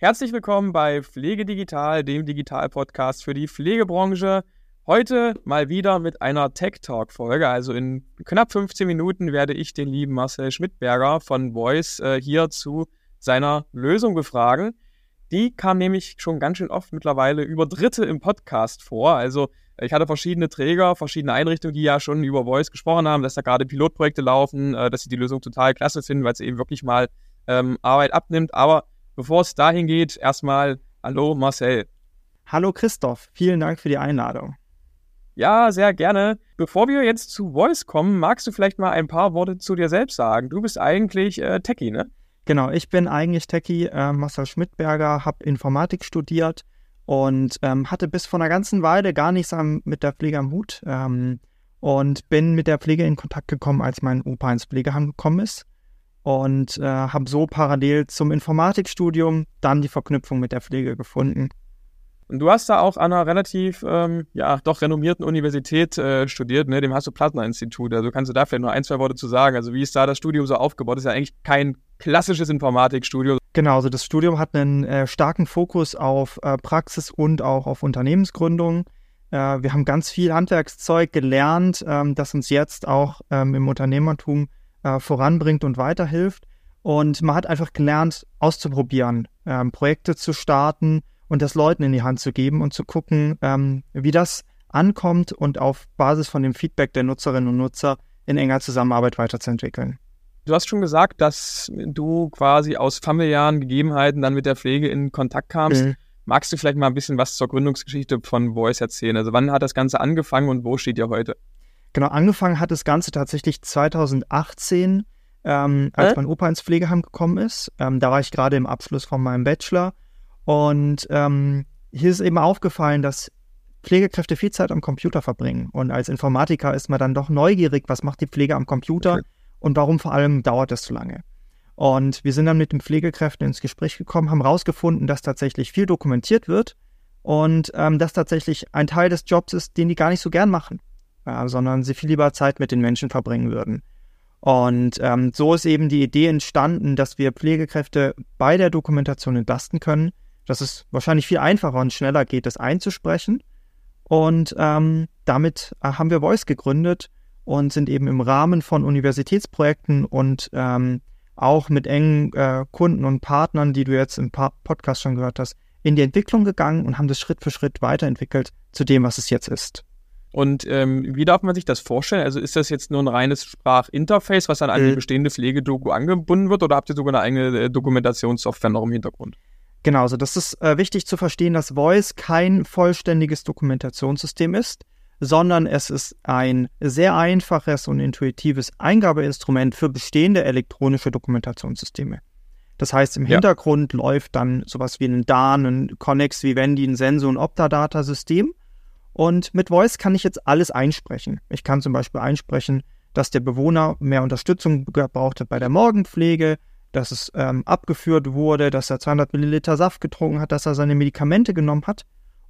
Herzlich willkommen bei Pflege Digital, dem Digital-Podcast für die Pflegebranche. Heute mal wieder mit einer Tech Talk-Folge. Also in knapp 15 Minuten werde ich den lieben Marcel Schmidberger von Voice äh, hier zu seiner Lösung befragen. Die kam nämlich schon ganz schön oft mittlerweile über Dritte im Podcast vor. Also ich hatte verschiedene Träger, verschiedene Einrichtungen, die ja schon über Voice gesprochen haben, dass da gerade Pilotprojekte laufen, äh, dass sie die Lösung total klasse finden, weil sie eben wirklich mal ähm, Arbeit abnimmt. Aber Bevor es dahin geht, erstmal Hallo Marcel. Hallo Christoph, vielen Dank für die Einladung. Ja, sehr gerne. Bevor wir jetzt zu Voice kommen, magst du vielleicht mal ein paar Worte zu dir selbst sagen? Du bist eigentlich äh, Techie, ne? Genau, ich bin eigentlich Techie, äh, Marcel Schmidberger, habe Informatik studiert und ähm, hatte bis vor einer ganzen Weile gar nichts am, mit der Pflege am Hut ähm, und bin mit der Pflege in Kontakt gekommen, als mein Opa ins Pflegeheim gekommen ist und äh, habe so parallel zum Informatikstudium dann die Verknüpfung mit der Pflege gefunden. Und du hast da auch an einer relativ, ähm, ja, doch renommierten Universität äh, studiert, ne, dem Hasso-Plattner-Institut. Also kannst du da vielleicht noch ein, zwei Worte zu sagen? Also wie ist da das Studium so aufgebaut? Das ist ja eigentlich kein klassisches Informatikstudium. Genau, also das Studium hat einen äh, starken Fokus auf äh, Praxis und auch auf Unternehmensgründung. Äh, wir haben ganz viel Handwerkszeug gelernt, ähm, das uns jetzt auch ähm, im Unternehmertum äh, voranbringt und weiterhilft. Und man hat einfach gelernt, auszuprobieren, ähm, Projekte zu starten und das Leuten in die Hand zu geben und zu gucken, ähm, wie das ankommt und auf Basis von dem Feedback der Nutzerinnen und Nutzer in enger Zusammenarbeit weiterzuentwickeln. Du hast schon gesagt, dass du quasi aus familiären Gegebenheiten dann mit der Pflege in Kontakt kamst. Mhm. Magst du vielleicht mal ein bisschen was zur Gründungsgeschichte von Voice erzählen? Also wann hat das Ganze angefangen und wo steht ihr heute? Genau, angefangen hat das Ganze tatsächlich 2018, ähm, als äh? mein Opa ins Pflegeheim gekommen ist. Ähm, da war ich gerade im Abschluss von meinem Bachelor. Und ähm, hier ist eben aufgefallen, dass Pflegekräfte viel Zeit am Computer verbringen. Und als Informatiker ist man dann doch neugierig, was macht die Pflege am Computer okay. und warum vor allem dauert es so lange. Und wir sind dann mit den Pflegekräften ins Gespräch gekommen, haben herausgefunden, dass tatsächlich viel dokumentiert wird und ähm, dass tatsächlich ein Teil des Jobs ist, den die gar nicht so gern machen äh, sondern sie viel lieber Zeit mit den Menschen verbringen würden. Und ähm, so ist eben die Idee entstanden, dass wir Pflegekräfte bei der Dokumentation entlasten können, dass es wahrscheinlich viel einfacher und schneller geht, das einzusprechen. Und ähm, damit äh, haben wir Voice gegründet und sind eben im Rahmen von Universitätsprojekten und ähm, auch mit engen äh, Kunden und Partnern, die du jetzt im Podcast schon gehört hast, in die Entwicklung gegangen und haben das Schritt für Schritt weiterentwickelt zu dem, was es jetzt ist. Und ähm, wie darf man sich das vorstellen? Also ist das jetzt nur ein reines Sprachinterface, was dann an die mhm. bestehende Pflegedoku angebunden wird, oder habt ihr sogar eine eigene äh, Dokumentationssoftware noch im Hintergrund? Genau, also das ist äh, wichtig zu verstehen, dass Voice kein vollständiges Dokumentationssystem ist, sondern es ist ein sehr einfaches und intuitives Eingabeinstrument für bestehende elektronische Dokumentationssysteme. Das heißt, im ja. Hintergrund läuft dann sowas wie ein DAN, ein Connex, Vivendi, ein Sensor- und Optadata-System und mit Voice kann ich jetzt alles einsprechen. Ich kann zum Beispiel einsprechen, dass der Bewohner mehr Unterstützung brauchte bei der Morgenpflege, dass es ähm, abgeführt wurde, dass er 200 Milliliter Saft getrunken hat, dass er seine Medikamente genommen hat.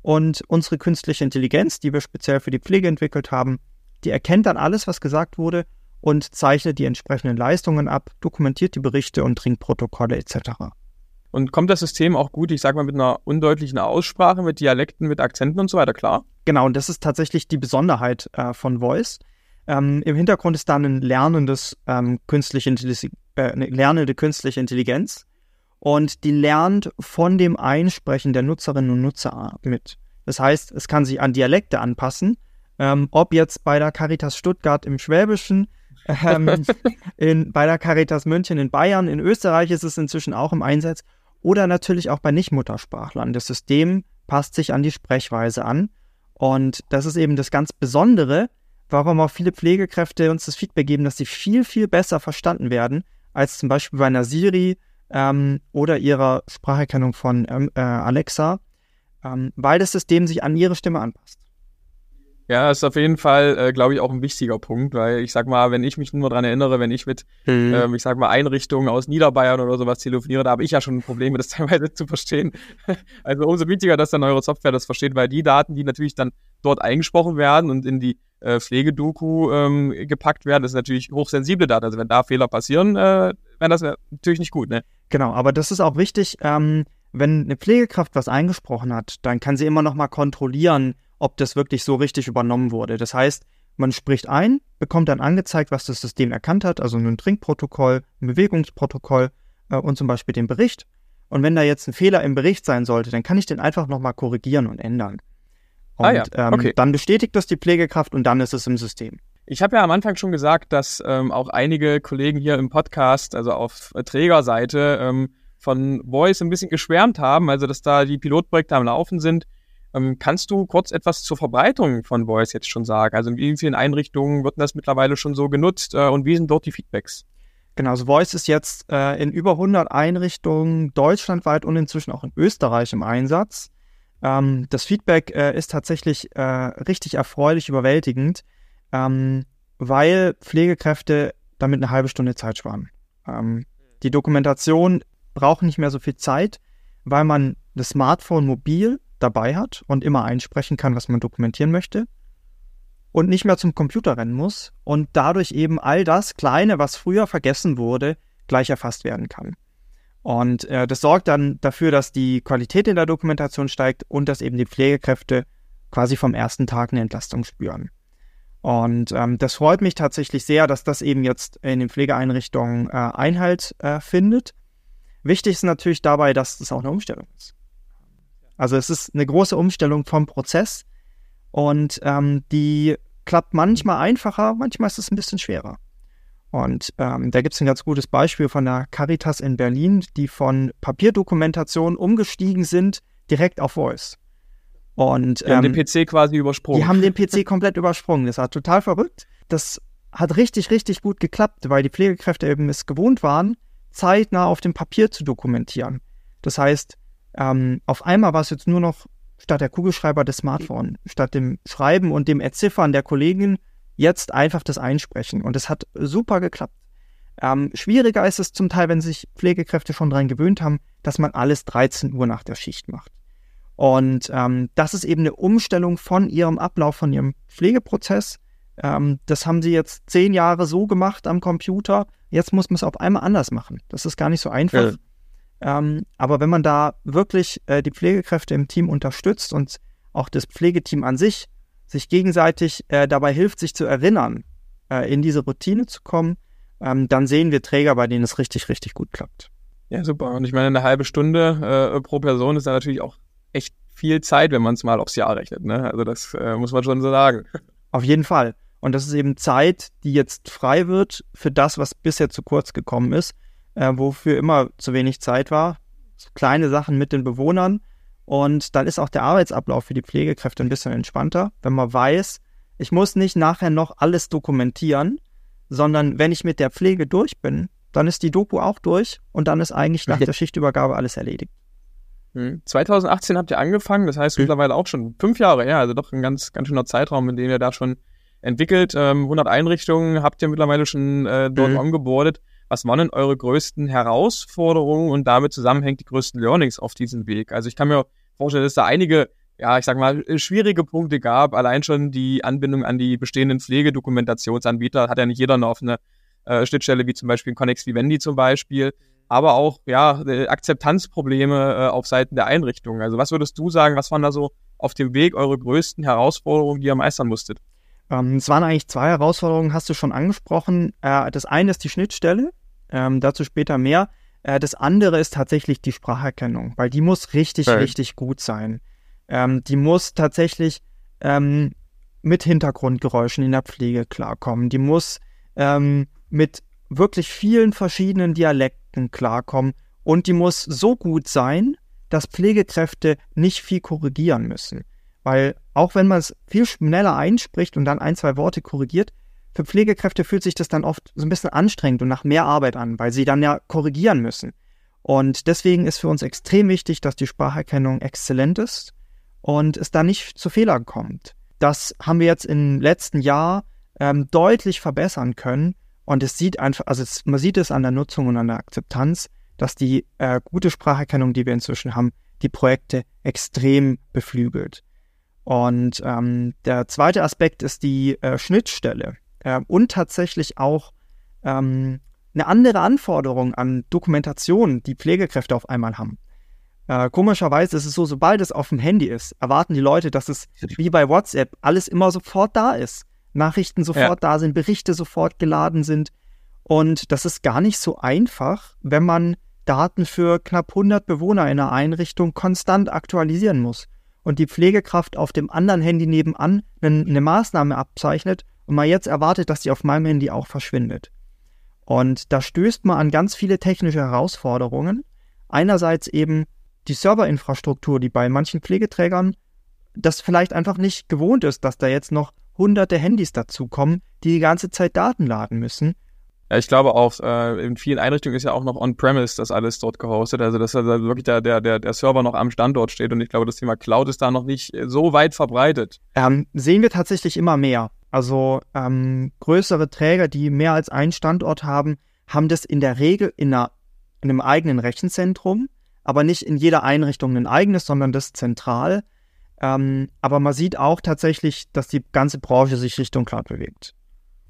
Und unsere künstliche Intelligenz, die wir speziell für die Pflege entwickelt haben, die erkennt dann alles, was gesagt wurde und zeichnet die entsprechenden Leistungen ab, dokumentiert die Berichte und trinkt Protokolle etc. Und kommt das System auch gut, ich sage mal, mit einer undeutlichen Aussprache, mit Dialekten, mit Akzenten und so weiter klar? Genau, und das ist tatsächlich die Besonderheit äh, von Voice. Ähm, Im Hintergrund ist dann ein lernendes ähm, künstliche äh, eine lernende künstliche Intelligenz und die lernt von dem Einsprechen der Nutzerinnen und Nutzer mit. Das heißt, es kann sich an Dialekte anpassen, ähm, ob jetzt bei der Caritas Stuttgart im Schwäbischen, ähm, in, bei der Caritas München in Bayern, in Österreich ist es inzwischen auch im Einsatz oder natürlich auch bei Nicht-Muttersprachlern. Das System passt sich an die Sprechweise an. Und das ist eben das ganz Besondere, warum auch viele Pflegekräfte uns das Feedback geben, dass sie viel, viel besser verstanden werden, als zum Beispiel bei einer Siri ähm, oder ihrer Spracherkennung von ähm, äh, Alexa, ähm, weil das System sich an ihre Stimme anpasst. Ja, ist auf jeden Fall, äh, glaube ich, auch ein wichtiger Punkt, weil ich sag mal, wenn ich mich nur daran erinnere, wenn ich mit, mhm. ähm, ich sag mal, Einrichtungen aus Niederbayern oder sowas telefoniere, da habe ich ja schon ein Problem, das teilweise zu verstehen. also umso wichtiger, dass dann eure Software das versteht, weil die Daten, die natürlich dann dort eingesprochen werden und in die äh, Pflegedoku ähm, gepackt werden, das ist natürlich hochsensible Daten. Also wenn da Fehler passieren, äh, wäre das natürlich nicht gut, ne? Genau, aber das ist auch wichtig. Ähm, wenn eine Pflegekraft was eingesprochen hat, dann kann sie immer noch mal kontrollieren, ob das wirklich so richtig übernommen wurde. Das heißt, man spricht ein, bekommt dann angezeigt, was das System erkannt hat, also ein Trinkprotokoll, ein Bewegungsprotokoll äh, und zum Beispiel den Bericht. Und wenn da jetzt ein Fehler im Bericht sein sollte, dann kann ich den einfach nochmal korrigieren und ändern. Und ah ja, okay. ähm, dann bestätigt das die Pflegekraft und dann ist es im System. Ich habe ja am Anfang schon gesagt, dass ähm, auch einige Kollegen hier im Podcast, also auf Trägerseite, ähm, von Voice ein bisschen geschwärmt haben, also dass da die Pilotprojekte am Laufen sind. Ähm, kannst du kurz etwas zur Verbreitung von Voice jetzt schon sagen? Also in wie vielen Einrichtungen wird das mittlerweile schon so genutzt äh, und wie sind dort die Feedbacks? Genau, also Voice ist jetzt äh, in über 100 Einrichtungen deutschlandweit und inzwischen auch in Österreich im Einsatz. Ähm, das Feedback äh, ist tatsächlich äh, richtig erfreulich überwältigend, ähm, weil Pflegekräfte damit eine halbe Stunde Zeit sparen. Ähm, die Dokumentation braucht nicht mehr so viel Zeit, weil man das Smartphone mobil dabei hat und immer einsprechen kann, was man dokumentieren möchte und nicht mehr zum Computer rennen muss und dadurch eben all das Kleine, was früher vergessen wurde, gleich erfasst werden kann. Und äh, das sorgt dann dafür, dass die Qualität in der Dokumentation steigt und dass eben die Pflegekräfte quasi vom ersten Tag eine Entlastung spüren. Und ähm, das freut mich tatsächlich sehr, dass das eben jetzt in den Pflegeeinrichtungen äh, Einhalt äh, findet. Wichtig ist natürlich dabei, dass das auch eine Umstellung ist. Also es ist eine große Umstellung vom Prozess und ähm, die klappt manchmal einfacher, manchmal ist es ein bisschen schwerer. Und ähm, da gibt es ein ganz gutes Beispiel von der Caritas in Berlin, die von Papierdokumentation umgestiegen sind direkt auf Voice. Und, die haben den ähm, PC quasi übersprungen. Die haben den PC komplett übersprungen. Das war total verrückt. Das hat richtig, richtig gut geklappt, weil die Pflegekräfte eben es gewohnt waren, zeitnah auf dem Papier zu dokumentieren. Das heißt, ähm, auf einmal war es jetzt nur noch statt der Kugelschreiber das Smartphone, statt dem Schreiben und dem Erziffern der Kollegen jetzt einfach das Einsprechen. Und es hat super geklappt. Ähm, schwieriger ist es zum Teil, wenn sich Pflegekräfte schon daran gewöhnt haben, dass man alles 13 Uhr nach der Schicht macht. Und ähm, das ist eben eine Umstellung von ihrem Ablauf, von ihrem Pflegeprozess. Ähm, das haben sie jetzt zehn Jahre so gemacht am Computer. Jetzt muss man es auf einmal anders machen. Das ist gar nicht so einfach. Ähm, aber wenn man da wirklich äh, die Pflegekräfte im Team unterstützt und auch das Pflegeteam an sich sich gegenseitig äh, dabei hilft, sich zu erinnern, äh, in diese Routine zu kommen, ähm, dann sehen wir Träger, bei denen es richtig, richtig gut klappt. Ja, super. Und ich meine, eine halbe Stunde äh, pro Person ist ja natürlich auch echt viel Zeit, wenn man es mal aufs Jahr rechnet. Ne? Also das äh, muss man schon so sagen. Auf jeden Fall. Und das ist eben Zeit, die jetzt frei wird für das, was bisher zu kurz gekommen ist, äh, wofür immer zu wenig Zeit war. So kleine Sachen mit den Bewohnern, und dann ist auch der Arbeitsablauf für die Pflegekräfte ein bisschen entspannter, wenn man weiß, ich muss nicht nachher noch alles dokumentieren, sondern wenn ich mit der Pflege durch bin, dann ist die Doku auch durch und dann ist eigentlich nach der Schichtübergabe alles erledigt. 2018 hm. habt ihr angefangen, das heißt mhm. mittlerweile auch schon fünf Jahre, ja, also doch ein ganz, ganz schöner Zeitraum, in dem ihr da schon entwickelt. Ähm, 100 Einrichtungen habt ihr mittlerweile schon äh, dort mhm. Was waren denn eure größten Herausforderungen und damit zusammenhängt die größten Learnings auf diesem Weg? Also ich kann mir vorstellen, dass da einige, ja, ich sag mal, schwierige Punkte gab. Allein schon die Anbindung an die bestehenden Pflegedokumentationsanbieter hat ja nicht jeder eine offene äh, Schnittstelle, wie zum Beispiel Connex Vivendi zum Beispiel. Aber auch, ja, Akzeptanzprobleme äh, auf Seiten der Einrichtungen. Also was würdest du sagen, was waren da so auf dem Weg eure größten Herausforderungen, die ihr meistern musstet? Ähm, es waren eigentlich zwei Herausforderungen, hast du schon angesprochen. Äh, das eine ist die Schnittstelle, ähm, dazu später mehr. Äh, das andere ist tatsächlich die Spracherkennung, weil die muss richtig, okay. richtig gut sein. Ähm, die muss tatsächlich ähm, mit Hintergrundgeräuschen in der Pflege klarkommen. Die muss ähm, mit wirklich vielen verschiedenen Dialekten klarkommen und die muss so gut sein, dass Pflegekräfte nicht viel korrigieren müssen. Weil auch wenn man es viel schneller einspricht und dann ein, zwei Worte korrigiert, für Pflegekräfte fühlt sich das dann oft so ein bisschen anstrengend und nach mehr Arbeit an, weil sie dann ja korrigieren müssen. Und deswegen ist für uns extrem wichtig, dass die Spracherkennung exzellent ist und es da nicht zu Fehlern kommt. Das haben wir jetzt im letzten Jahr ähm, deutlich verbessern können und es sieht einfach, also es, man sieht es an der Nutzung und an der Akzeptanz, dass die äh, gute Spracherkennung, die wir inzwischen haben, die Projekte extrem beflügelt. Und ähm, der zweite Aspekt ist die äh, Schnittstelle äh, und tatsächlich auch ähm, eine andere Anforderung an Dokumentation, die Pflegekräfte auf einmal haben. Äh, komischerweise ist es so, sobald es auf dem Handy ist, erwarten die Leute, dass es wie bei WhatsApp alles immer sofort da ist. Nachrichten sofort ja. da sind, Berichte sofort geladen sind. Und das ist gar nicht so einfach, wenn man Daten für knapp 100 Bewohner in einer Einrichtung konstant aktualisieren muss und die Pflegekraft auf dem anderen Handy nebenan eine Maßnahme abzeichnet und man jetzt erwartet, dass die auf meinem Handy auch verschwindet. Und da stößt man an ganz viele technische Herausforderungen. Einerseits eben die Serverinfrastruktur, die bei manchen Pflegeträgern das vielleicht einfach nicht gewohnt ist, dass da jetzt noch hunderte Handys dazukommen, die die ganze Zeit Daten laden müssen. Ja, ich glaube auch, äh, in vielen Einrichtungen ist ja auch noch on-premise das alles dort gehostet. Also dass also wirklich der, der, der, der Server noch am Standort steht und ich glaube, das Thema Cloud ist da noch nicht so weit verbreitet. Ähm, sehen wir tatsächlich immer mehr. Also ähm, größere Träger, die mehr als einen Standort haben, haben das in der Regel in, einer, in einem eigenen Rechenzentrum aber nicht in jeder Einrichtung ein eigenes, sondern das zentral. Ähm, aber man sieht auch tatsächlich, dass die ganze Branche sich Richtung Cloud bewegt.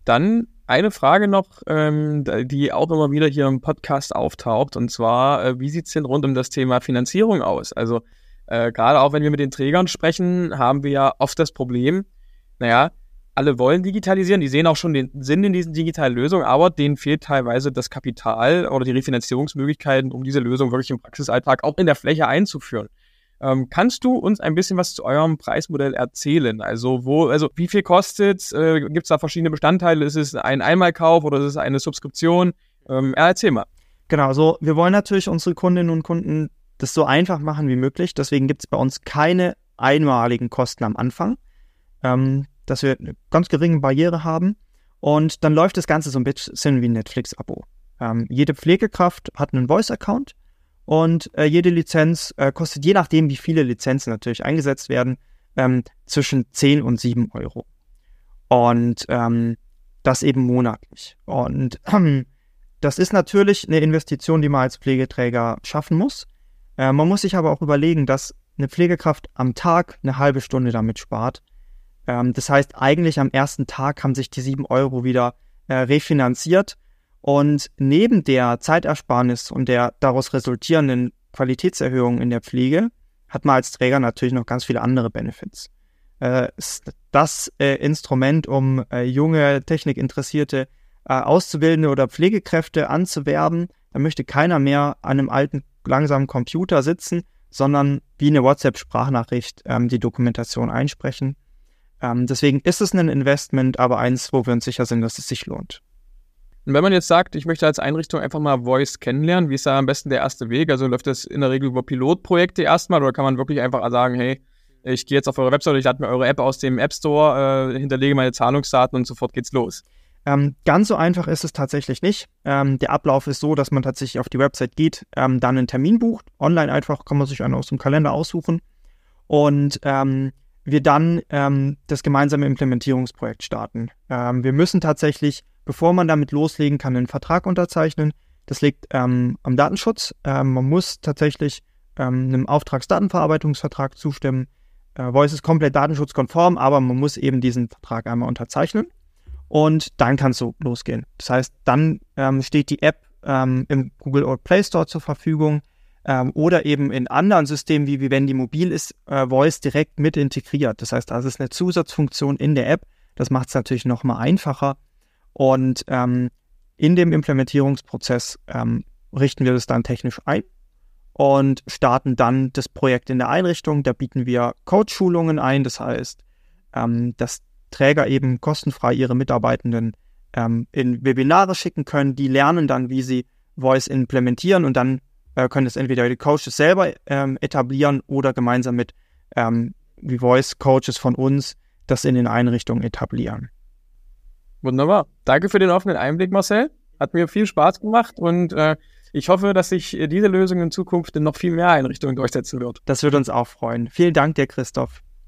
Dann eine Frage noch, ähm, die auch immer wieder hier im Podcast auftaucht, und zwar, äh, wie sieht es denn rund um das Thema Finanzierung aus? Also äh, gerade auch wenn wir mit den Trägern sprechen, haben wir ja oft das Problem, naja, alle wollen digitalisieren, die sehen auch schon den Sinn in diesen digitalen Lösungen, aber denen fehlt teilweise das Kapital oder die Refinanzierungsmöglichkeiten, um diese Lösung wirklich im Praxisalltag auch in der Fläche einzuführen. Ähm, kannst du uns ein bisschen was zu eurem Preismodell erzählen? Also wo, also wie viel kostet? Äh, Gibt es da verschiedene Bestandteile? Ist es ein Einmalkauf oder ist es eine Subskription? Ähm, erzähl mal. Genau, so wir wollen natürlich unsere Kundinnen und Kunden das so einfach machen wie möglich. Deswegen gibt es bei uns keine einmaligen Kosten am Anfang. Ähm, dass wir eine ganz geringe Barriere haben. Und dann läuft das Ganze so ein bisschen wie ein Netflix-Abo. Ähm, jede Pflegekraft hat einen Voice-Account und äh, jede Lizenz äh, kostet, je nachdem, wie viele Lizenzen natürlich eingesetzt werden, ähm, zwischen 10 und 7 Euro. Und ähm, das eben monatlich. Und ähm, das ist natürlich eine Investition, die man als Pflegeträger schaffen muss. Äh, man muss sich aber auch überlegen, dass eine Pflegekraft am Tag eine halbe Stunde damit spart ähm, das heißt, eigentlich am ersten Tag haben sich die sieben Euro wieder äh, refinanziert. Und neben der Zeitersparnis und der daraus resultierenden Qualitätserhöhung in der Pflege hat man als Träger natürlich noch ganz viele andere Benefits. Äh, das äh, Instrument, um äh, junge, technikinteressierte Auszubildende oder Pflegekräfte anzuwerben, da möchte keiner mehr an einem alten, langsamen Computer sitzen, sondern wie eine WhatsApp-Sprachnachricht ähm, die Dokumentation einsprechen ähm, deswegen ist es ein Investment, aber eins, wo wir uns sicher sind, dass es sich lohnt. Und wenn man jetzt sagt, ich möchte als Einrichtung einfach mal Voice kennenlernen, wie ist da am besten der erste Weg? Also läuft das in der Regel über Pilotprojekte erstmal oder kann man wirklich einfach sagen, hey, ich gehe jetzt auf eure Website, ich lade mir eure App aus dem App Store, äh, hinterlege meine Zahlungsdaten und sofort geht's los? Ähm, ganz so einfach ist es tatsächlich nicht. Ähm, der Ablauf ist so, dass man tatsächlich auf die Website geht, ähm, dann einen Termin bucht. Online einfach kann man sich einen aus dem Kalender aussuchen. Und ähm, wir dann ähm, das gemeinsame Implementierungsprojekt starten. Ähm, wir müssen tatsächlich, bevor man damit loslegen kann, einen Vertrag unterzeichnen. Das liegt ähm, am Datenschutz. Ähm, man muss tatsächlich ähm, einem Auftragsdatenverarbeitungsvertrag zustimmen. Äh, Voice ist komplett datenschutzkonform, aber man muss eben diesen Vertrag einmal unterzeichnen. Und dann kann es so losgehen. Das heißt, dann ähm, steht die App im Google Play Store zur Verfügung ähm, oder eben in anderen Systemen, wie Vivendi Mobil ist äh, Voice direkt mit integriert. Das heißt, das ist eine Zusatzfunktion in der App. Das macht es natürlich nochmal einfacher. Und ähm, in dem Implementierungsprozess ähm, richten wir das dann technisch ein und starten dann das Projekt in der Einrichtung. Da bieten wir Coach-Schulungen ein. Das heißt, ähm, dass Träger eben kostenfrei ihre Mitarbeitenden ähm, in Webinare schicken können. Die lernen dann, wie sie Voice implementieren und dann äh, können es entweder die Coaches selber ähm, etablieren oder gemeinsam mit ähm, Voice Coaches von uns das in den Einrichtungen etablieren. Wunderbar. Danke für den offenen Einblick, Marcel. Hat mir viel Spaß gemacht und äh, ich hoffe, dass sich diese Lösung in Zukunft in noch viel mehr Einrichtungen durchsetzen wird. Das würde uns auch freuen. Vielen Dank dir, Christoph.